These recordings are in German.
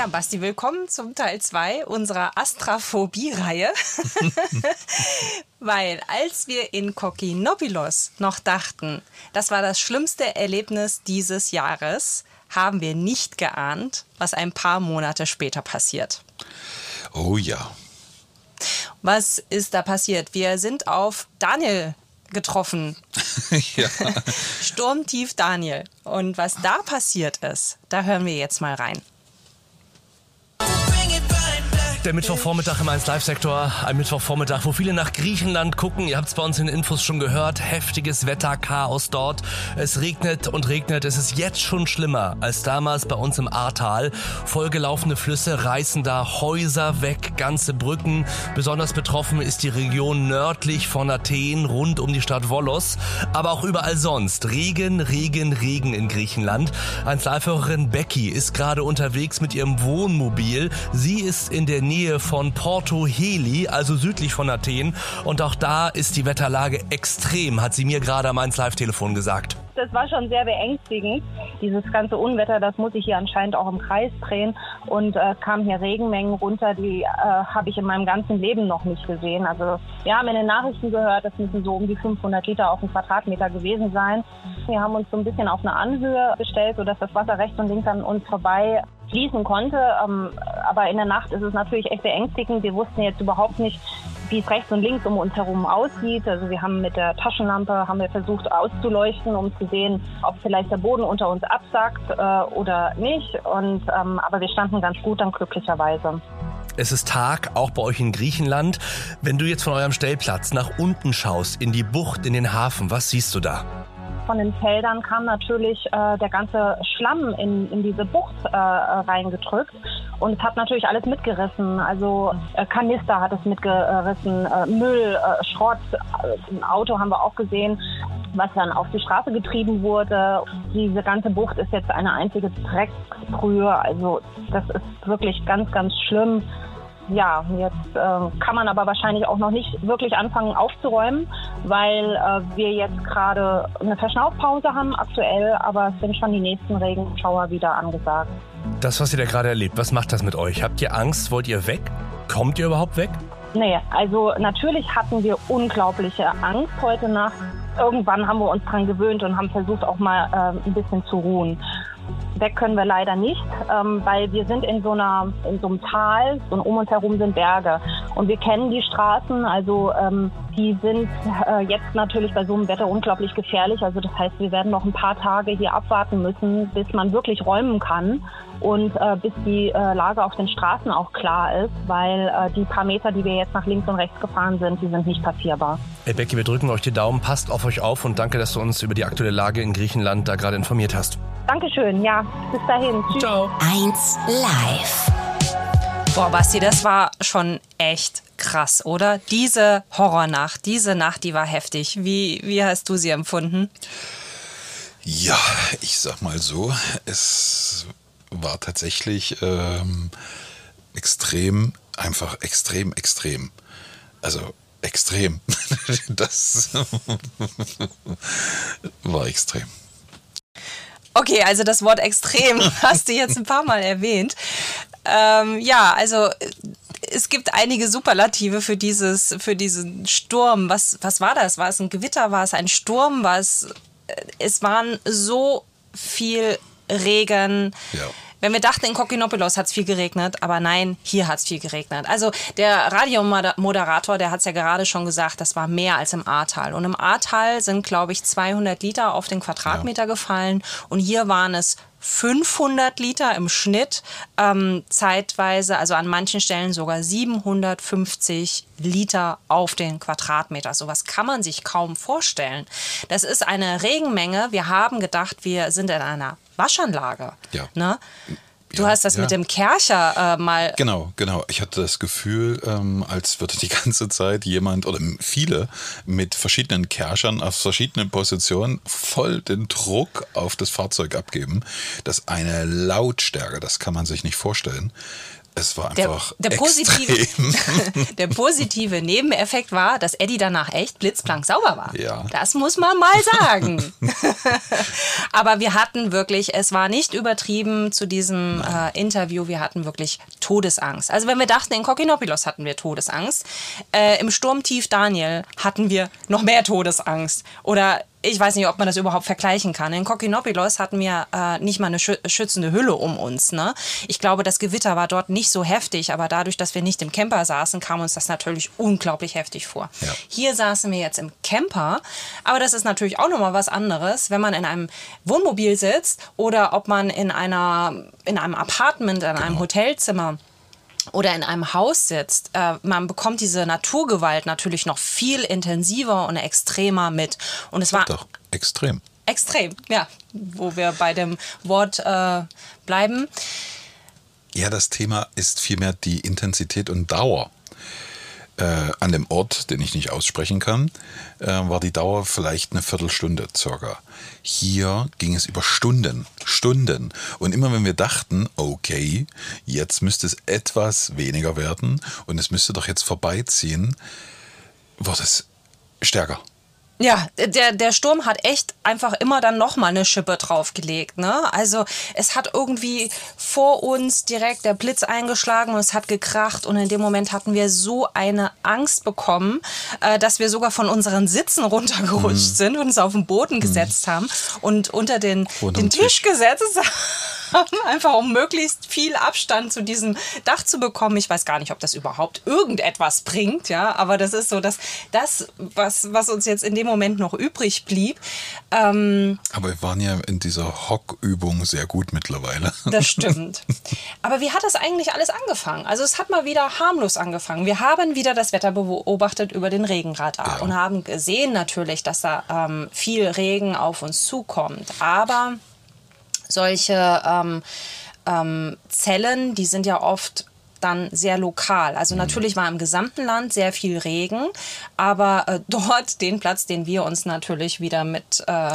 Ja, Basti, willkommen zum Teil 2 unserer Astraphobie-Reihe. Weil als wir in Kokinopilos noch dachten, das war das schlimmste Erlebnis dieses Jahres, haben wir nicht geahnt, was ein paar Monate später passiert. Oh ja. Was ist da passiert? Wir sind auf Daniel getroffen. ja. Sturmtief Daniel. Und was da passiert ist, da hören wir jetzt mal rein. Der Mittwochvormittag im 1 Live-Sektor. Ein Mittwochvormittag, wo viele nach Griechenland gucken. Ihr habt es bei uns in den Infos schon gehört. Heftiges Wetterchaos dort. Es regnet und regnet. Es ist jetzt schon schlimmer als damals bei uns im Ahrtal. Vollgelaufene Flüsse reißen da Häuser weg, ganze Brücken. Besonders betroffen ist die Region nördlich von Athen, rund um die Stadt Volos. Aber auch überall sonst. Regen, Regen, Regen in Griechenland. 1 Live-Hörerin Becky ist gerade unterwegs mit ihrem Wohnmobil. Sie ist in der Nähe von Porto Heli, also südlich von Athen. Und auch da ist die Wetterlage extrem, hat sie mir gerade am 1 Live-Telefon gesagt. Das war schon sehr beängstigend. Dieses ganze Unwetter, das muss ich hier anscheinend auch im Kreis drehen. Und äh, kamen hier Regenmengen runter, die äh, habe ich in meinem ganzen Leben noch nicht gesehen. Also wir haben in den Nachrichten gehört, das müssen so um die 500 Liter auf den Quadratmeter gewesen sein. Wir haben uns so ein bisschen auf eine Anhöhe gestellt, sodass das Wasser rechts und links an uns vorbei fließen konnte. Ähm, aber in der Nacht ist es natürlich echt beängstigend. Wir wussten jetzt überhaupt nicht, wie es rechts und links um uns herum aussieht. Also wir haben mit der Taschenlampe haben wir versucht auszuleuchten, um zu sehen, ob vielleicht der Boden unter uns absackt äh, oder nicht. Und ähm, aber wir standen ganz gut dann glücklicherweise. Es ist Tag, auch bei euch in Griechenland. Wenn du jetzt von eurem Stellplatz nach unten schaust, in die Bucht, in den Hafen, was siehst du da? Von den Feldern kam natürlich äh, der ganze Schlamm in, in diese Bucht äh, reingedrückt und es hat natürlich alles mitgerissen. Also äh, Kanister hat es mitgerissen, äh, Müll, äh, Schrott, ein Auto haben wir auch gesehen was dann auf die Straße getrieben wurde. Diese ganze Bucht ist jetzt eine einzige Drecksbrühe. Also das ist wirklich ganz, ganz schlimm ja, jetzt äh, kann man aber wahrscheinlich auch noch nicht wirklich anfangen aufzuräumen, weil äh, wir jetzt gerade eine Verschnaufpause haben aktuell, aber es sind schon die nächsten Regenschauer wieder angesagt. Das, was ihr da gerade erlebt, was macht das mit euch? Habt ihr Angst? Wollt ihr weg? Kommt ihr überhaupt weg? Nee, also natürlich hatten wir unglaubliche Angst heute Nacht. Irgendwann haben wir uns dran gewöhnt und haben versucht auch mal äh, ein bisschen zu ruhen. Weg können wir leider nicht, ähm, weil wir sind in so einer in so einem Tal und um uns herum sind Berge und wir kennen die Straßen. Also ähm, die sind äh, jetzt natürlich bei so einem Wetter unglaublich gefährlich. Also das heißt, wir werden noch ein paar Tage hier abwarten müssen, bis man wirklich räumen kann und äh, bis die äh, Lage auf den Straßen auch klar ist, weil äh, die paar Meter, die wir jetzt nach links und rechts gefahren sind, die sind nicht passierbar. Hey Becky, wir drücken euch die Daumen, passt auf euch auf und danke, dass du uns über die aktuelle Lage in Griechenland da gerade informiert hast. Dankeschön, ja, bis dahin. Tschüss. Ciao. 1 Live. Boah, Basti, das war schon echt krass, oder? Diese Horrornacht, diese Nacht, die war heftig. Wie, wie hast du sie empfunden? Ja, ich sag mal so, es war tatsächlich ähm, extrem, einfach extrem, extrem. Also extrem. das war extrem. Okay, also das Wort extrem hast du jetzt ein paar Mal erwähnt. Ähm, ja, also es gibt einige Superlative für dieses, für diesen Sturm. Was, was war das? War es ein Gewitter? War es ein Sturm? War es, äh, es waren so viel Regen. Ja. Wenn wir dachten, in Kokinopolis hat es viel geregnet, aber nein, hier hat es viel geregnet. Also der Radiomoderator, der hat es ja gerade schon gesagt, das war mehr als im Ahrtal. Und im Ahrtal sind, glaube ich, 200 Liter auf den Quadratmeter ja. gefallen. Und hier waren es 500 Liter im Schnitt, ähm, zeitweise, also an manchen Stellen sogar 750 Liter auf den Quadratmeter. Sowas kann man sich kaum vorstellen. Das ist eine Regenmenge. Wir haben gedacht, wir sind in einer Waschanlage. Ja. Ne? Du ja, hast das ja. mit dem Kercher äh, mal. Genau, genau. Ich hatte das Gefühl, ähm, als würde die ganze Zeit jemand oder viele mit verschiedenen Kerchern auf verschiedenen Positionen voll den Druck auf das Fahrzeug abgeben. Das eine Lautstärke, das kann man sich nicht vorstellen. Es war einfach der, der positive, der positive Nebeneffekt war, dass Eddie danach echt blitzblank sauber war. Ja. Das muss man mal sagen. Aber wir hatten wirklich, es war nicht übertrieben zu diesem äh, Interview, wir hatten wirklich Todesangst. Also wenn wir dachten, in Kokinopilos hatten wir Todesangst, äh, im Sturmtief Daniel hatten wir noch mehr Todesangst. Oder ich weiß nicht, ob man das überhaupt vergleichen kann. In Kokinopilos hatten wir äh, nicht mal eine schützende Hülle um uns. Ne? Ich glaube, das Gewitter war dort nicht so heftig, aber dadurch, dass wir nicht im Camper saßen, kam uns das natürlich unglaublich heftig vor. Ja. Hier saßen wir jetzt im Camper, aber das ist natürlich auch nochmal was anderes, wenn man in einem Wohnmobil sitzt oder ob man in, einer, in einem Apartment, in einem genau. Hotelzimmer oder in einem Haus sitzt, äh, man bekommt diese Naturgewalt natürlich noch viel intensiver und extremer mit. Und es war doch extrem. Extrem, ja, wo wir bei dem Wort äh, bleiben. Ja, das Thema ist vielmehr die Intensität und Dauer äh, an dem Ort, den ich nicht aussprechen kann, äh, war die Dauer vielleicht eine Viertelstunde circa. Hier ging es über Stunden, Stunden. Und immer wenn wir dachten, okay, jetzt müsste es etwas weniger werden und es müsste doch jetzt vorbeiziehen, wurde es stärker. Ja, der, der Sturm hat echt einfach immer dann nochmal eine Schippe draufgelegt. Ne? Also es hat irgendwie vor uns direkt der Blitz eingeschlagen und es hat gekracht und in dem Moment hatten wir so eine Angst bekommen, äh, dass wir sogar von unseren Sitzen runtergerutscht mhm. sind und uns auf den Boden mhm. gesetzt haben und unter den, den Tisch gesetzt haben haben, einfach um möglichst viel Abstand zu diesem Dach zu bekommen. Ich weiß gar nicht, ob das überhaupt irgendetwas bringt, ja, aber das ist so, dass das, was, was uns jetzt in dem Moment noch übrig blieb. Ähm, aber wir waren ja in dieser Hockübung sehr gut mittlerweile. Das stimmt. Aber wie hat das eigentlich alles angefangen? Also es hat mal wieder harmlos angefangen. Wir haben wieder das Wetter beobachtet über den Regenradar ja. und haben gesehen natürlich, dass da ähm, viel Regen auf uns zukommt. Aber solche ähm, ähm, Zellen, die sind ja oft dann sehr lokal. Also mhm. natürlich war im gesamten Land sehr viel Regen, aber äh, dort den Platz, den wir uns natürlich wieder mit äh,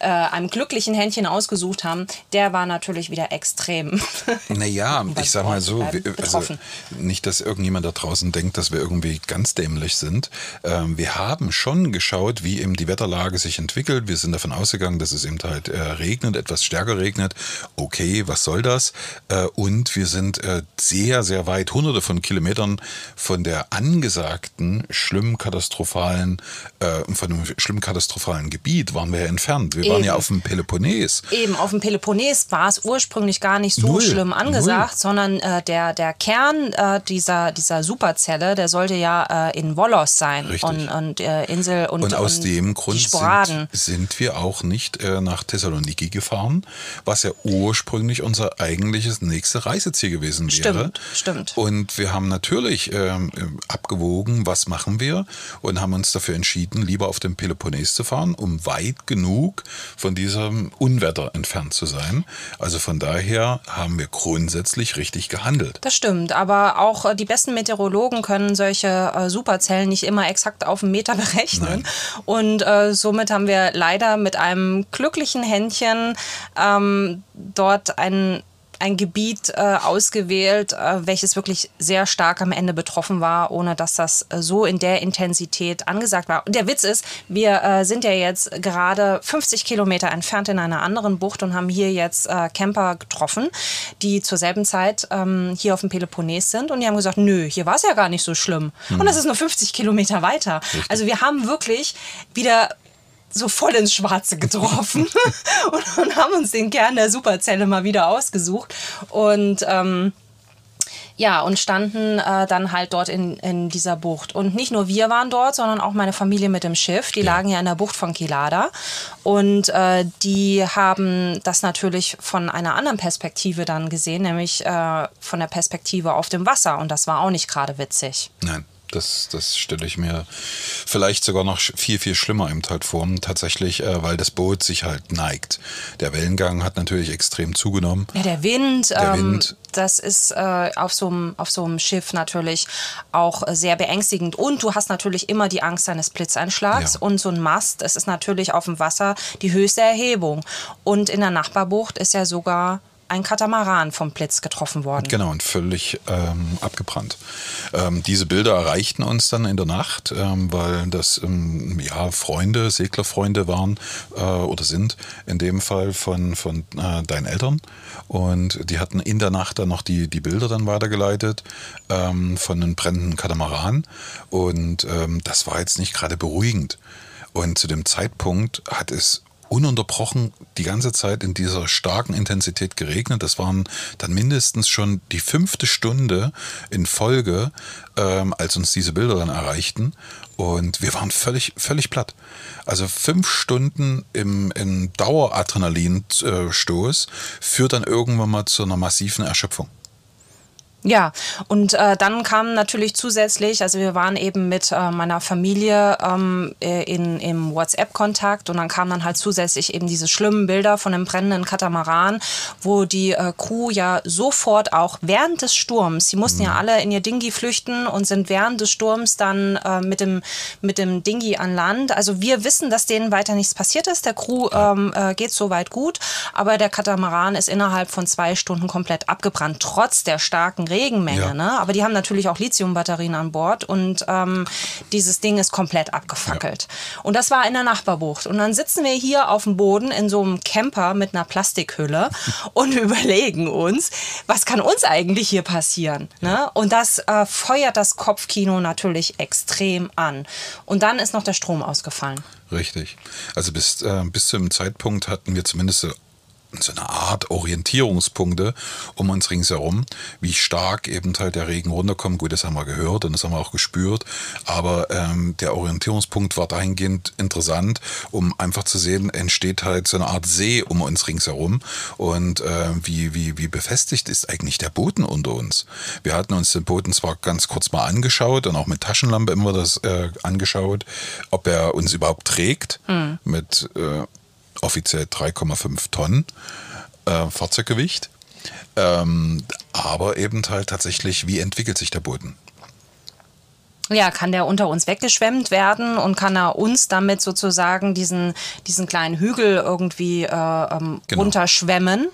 äh, einem glücklichen Händchen ausgesucht haben, der war natürlich wieder extrem. Naja, ich sag mal so, also nicht, dass irgendjemand da draußen denkt, dass wir irgendwie ganz dämlich sind. Ähm, wir haben schon geschaut, wie eben die Wetterlage sich entwickelt. Wir sind davon ausgegangen, dass es eben halt äh, regnet, etwas stärker regnet. Okay, was soll das? Äh, und wir sind äh, sehr, sehr weit, hunderte von Kilometern von der angesagten schlimm katastrophalen, äh, von dem schlimm katastrophalen Gebiet waren wir ja entfernt. Wir waren ja auf dem Peloponnes. Eben, auf dem Peloponnes war es ursprünglich gar nicht so null, schlimm angesagt, null. sondern äh, der, der Kern äh, dieser, dieser Superzelle, der sollte ja äh, in Volos sein. Richtig. Und, und äh, Insel und Und aus und dem Grund sind, sind, wir auch nicht äh, nach Thessaloniki gefahren, was ja ursprünglich unser eigentliches nächstes Reiseziel gewesen wäre. Stimmt, stimmt. Und wir haben natürlich ähm, abgewogen, was machen wir und haben uns dafür entschieden, lieber auf dem Peloponnes zu fahren, um weit genug von diesem Unwetter entfernt zu sein. Also von daher haben wir grundsätzlich richtig gehandelt. Das stimmt, aber auch äh, die besten Meteorologen können solche äh, Superzellen nicht immer exakt auf einen Meter berechnen. Nein. Und äh, somit haben wir leider mit einem glücklichen Händchen ähm, dort einen ein Gebiet äh, ausgewählt, äh, welches wirklich sehr stark am Ende betroffen war, ohne dass das äh, so in der Intensität angesagt war. Und der Witz ist, wir äh, sind ja jetzt gerade 50 Kilometer entfernt in einer anderen Bucht und haben hier jetzt äh, Camper getroffen, die zur selben Zeit ähm, hier auf dem Peloponnes sind und die haben gesagt, nö, hier war es ja gar nicht so schlimm. Mhm. Und das ist nur 50 Kilometer weiter. Richtig. Also wir haben wirklich wieder so voll ins Schwarze getroffen und, und, haben uns den Kern der Superzelle mal wieder ausgesucht. Und ähm, ja, und standen äh, dann halt dort in, in dieser Bucht. Und nicht nur wir waren dort, sondern auch meine Familie mit dem Schiff. Die ja. lagen ja in der Bucht von Kilada. Und äh, die haben das natürlich von einer anderen Perspektive dann gesehen, nämlich äh, von der Perspektive auf dem Wasser. Und das war auch nicht gerade witzig. Nein. Das, das stelle ich mir vielleicht sogar noch viel, viel schlimmer eben halt vor. Tatsächlich, äh, weil das Boot sich halt neigt. Der Wellengang hat natürlich extrem zugenommen. Ja, der Wind. Der ähm, Wind. Das ist äh, auf, so einem, auf so einem Schiff natürlich auch sehr beängstigend. Und du hast natürlich immer die Angst eines Blitzeinschlags. Ja. Und so ein Mast, es ist natürlich auf dem Wasser die höchste Erhebung. Und in der Nachbarbucht ist ja sogar ein Katamaran vom Blitz getroffen worden. Genau, und völlig ähm, abgebrannt. Ähm, diese Bilder erreichten uns dann in der Nacht, ähm, weil das ähm, ja, Freunde, Seglerfreunde waren äh, oder sind in dem Fall von, von äh, deinen Eltern. Und die hatten in der Nacht dann noch die, die Bilder dann weitergeleitet ähm, von einem brennenden Katamaran. Und ähm, das war jetzt nicht gerade beruhigend. Und zu dem Zeitpunkt hat es ununterbrochen die ganze Zeit in dieser starken Intensität geregnet. Das waren dann mindestens schon die fünfte Stunde in Folge, ähm, als uns diese Bilder dann erreichten. Und wir waren völlig, völlig platt. Also fünf Stunden im, im Daueradrenalinstoß führt dann irgendwann mal zu einer massiven Erschöpfung. Ja, und äh, dann kam natürlich zusätzlich, also wir waren eben mit äh, meiner Familie ähm, äh, in, im WhatsApp-Kontakt und dann kamen dann halt zusätzlich eben diese schlimmen Bilder von dem brennenden Katamaran, wo die äh, Crew ja sofort auch während des Sturms, sie mussten mhm. ja alle in ihr Dingi flüchten und sind während des Sturms dann äh, mit, dem, mit dem Dingi an Land. Also wir wissen, dass denen weiter nichts passiert ist, der Crew ähm, äh, geht soweit gut, aber der Katamaran ist innerhalb von zwei Stunden komplett abgebrannt, trotz der starken Regenmenge. Ja. Ne? Aber die haben natürlich auch Lithiumbatterien an Bord und ähm, dieses Ding ist komplett abgefackelt. Ja. Und das war in der Nachbarbucht. Und dann sitzen wir hier auf dem Boden in so einem Camper mit einer Plastikhülle und überlegen uns, was kann uns eigentlich hier passieren? Ne? Und das äh, feuert das Kopfkino natürlich extrem an. Und dann ist noch der Strom ausgefallen. Richtig. Also bis, äh, bis zu dem Zeitpunkt hatten wir zumindest so eine Art Orientierungspunkte um uns ringsherum, wie stark eben halt der Regen runterkommt. Gut, das haben wir gehört und das haben wir auch gespürt, aber ähm, der Orientierungspunkt war dahingehend interessant, um einfach zu sehen, entsteht halt so eine Art See um uns ringsherum und äh, wie, wie, wie befestigt ist eigentlich der Boden unter uns. Wir hatten uns den Boden zwar ganz kurz mal angeschaut und auch mit Taschenlampe immer das äh, angeschaut, ob er uns überhaupt trägt mhm. mit äh, offiziell 3,5 Tonnen äh, Fahrzeuggewicht. Ähm, aber eben halt tatsächlich, wie entwickelt sich der Boden? Ja, kann der unter uns weggeschwemmt werden und kann er uns damit sozusagen diesen, diesen kleinen Hügel irgendwie äh, ähm, genau. runterschwemmen.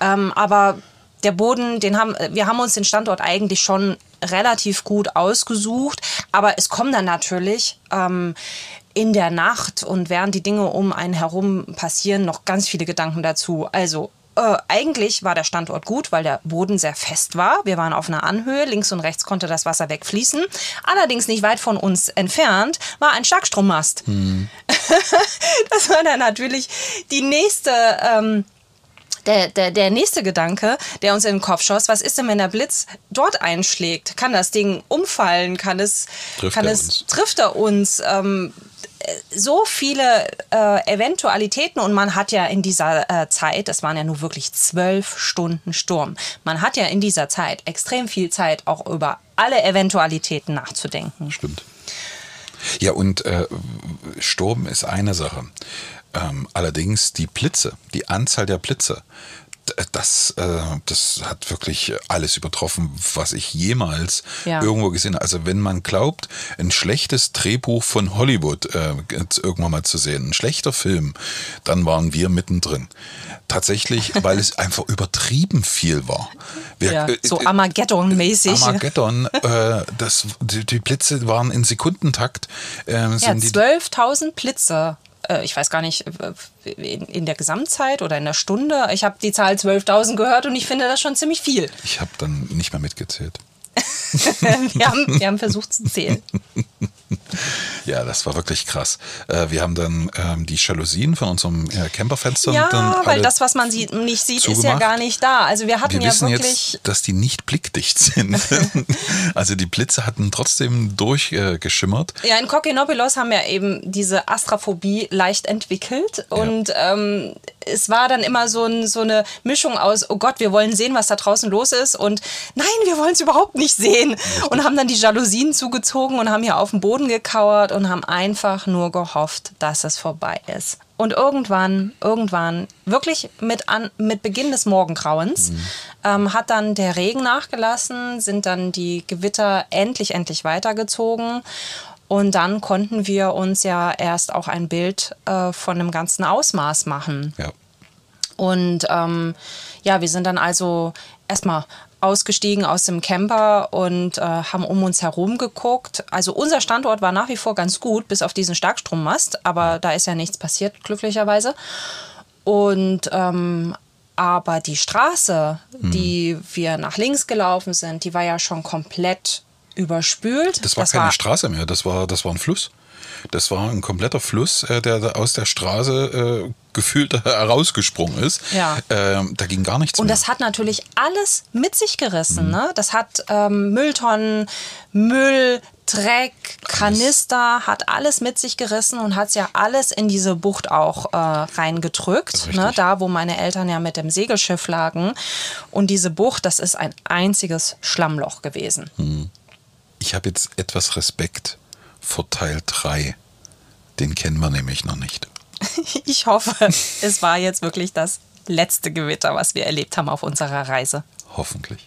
Ähm, aber der Boden, den haben, wir haben uns den Standort eigentlich schon relativ gut ausgesucht, aber es kommen dann natürlich ähm, in der Nacht und während die Dinge um einen herum passieren, noch ganz viele Gedanken dazu. Also äh, eigentlich war der Standort gut, weil der Boden sehr fest war. Wir waren auf einer Anhöhe, links und rechts konnte das Wasser wegfließen. Allerdings nicht weit von uns entfernt war ein Starkstrommast. Hm. das war dann natürlich die nächste. Ähm, der, der, der nächste Gedanke, der uns in den Kopf schoss, was ist denn, wenn der Blitz dort einschlägt? Kann das Ding umfallen? Kann es, trifft kann er es, uns? trifft er uns? Ähm, so viele äh, Eventualitäten und man hat ja in dieser äh, Zeit, das waren ja nur wirklich zwölf Stunden Sturm, man hat ja in dieser Zeit extrem viel Zeit, auch über alle Eventualitäten nachzudenken. Stimmt. Ja, und äh, Sturm ist eine Sache. Ähm, allerdings die Blitze, die Anzahl der Blitze, das, äh, das hat wirklich alles übertroffen, was ich jemals ja. irgendwo gesehen habe. Also wenn man glaubt, ein schlechtes Drehbuch von Hollywood äh, irgendwann mal zu sehen, ein schlechter Film, dann waren wir mittendrin. Tatsächlich, weil es einfach übertrieben viel war. Wir, ja, äh, so Armageddon-mäßig. Armageddon, äh, das, die, die, Blitze waren in Sekundentakt. Äh, ja, 12.000 Blitze ich weiß gar nicht, äh, in, in, der Gesamtzeit oder in der Stunde. Ich habe die Zahl 12.000 gehört und ich finde das schon ziemlich viel. Ich habe dann nicht mehr mitgezählt. wir, haben, wir haben versucht zu zählen. Ja, das war wirklich krass. Äh, wir haben dann ähm, die Jalousien von unserem äh, Camperfenster. Ja, weil das, was man sieht, nicht sieht, zugemacht. ist ja gar nicht da. Also wir hatten wir ja wissen wirklich. Jetzt, dass die nicht blickdicht sind. also die Blitze hatten trotzdem durchgeschimmert. Äh, ja, in Kokinopilos haben wir eben diese Astrophobie leicht entwickelt. Und ja. ähm, es war dann immer so, ein, so eine Mischung aus, oh Gott, wir wollen sehen, was da draußen los ist. Und nein, wir wollen es überhaupt nicht sehen. Und haben dann die Jalousien zugezogen und haben hier auf dem Boden gekauert und haben einfach nur gehofft, dass es vorbei ist. Und irgendwann, irgendwann, wirklich mit, an, mit Beginn des Morgengrauens, mhm. ähm, hat dann der Regen nachgelassen, sind dann die Gewitter endlich, endlich weitergezogen. Und dann konnten wir uns ja erst auch ein Bild äh, von dem ganzen Ausmaß machen. Ja. Und ähm, ja, wir sind dann also erstmal ausgestiegen aus dem Camper und äh, haben um uns herum geguckt. Also unser Standort war nach wie vor ganz gut, bis auf diesen Starkstrommast, aber da ist ja nichts passiert, glücklicherweise. Und ähm, aber die Straße, mhm. die wir nach links gelaufen sind, die war ja schon komplett überspült. Das war das keine war Straße mehr, das war, das war ein Fluss. Das war ein kompletter Fluss, äh, der aus der Straße äh, gefühlt herausgesprungen ist. Ja. Ähm, da ging gar nichts Und mehr. das hat natürlich alles mit sich gerissen. Mhm. Ne? Das hat ähm, Mülltonnen, Müll, Dreck, Kanister, hat alles mit sich gerissen und hat es ja alles in diese Bucht auch äh, reingedrückt. Ne? Da, wo meine Eltern ja mit dem Segelschiff lagen. Und diese Bucht, das ist ein einziges Schlammloch gewesen. Mhm. Ich habe jetzt etwas Respekt vor Teil 3. Den kennen wir nämlich noch nicht. Ich hoffe, es war jetzt wirklich das letzte Gewitter, was wir erlebt haben auf unserer Reise. Hoffentlich.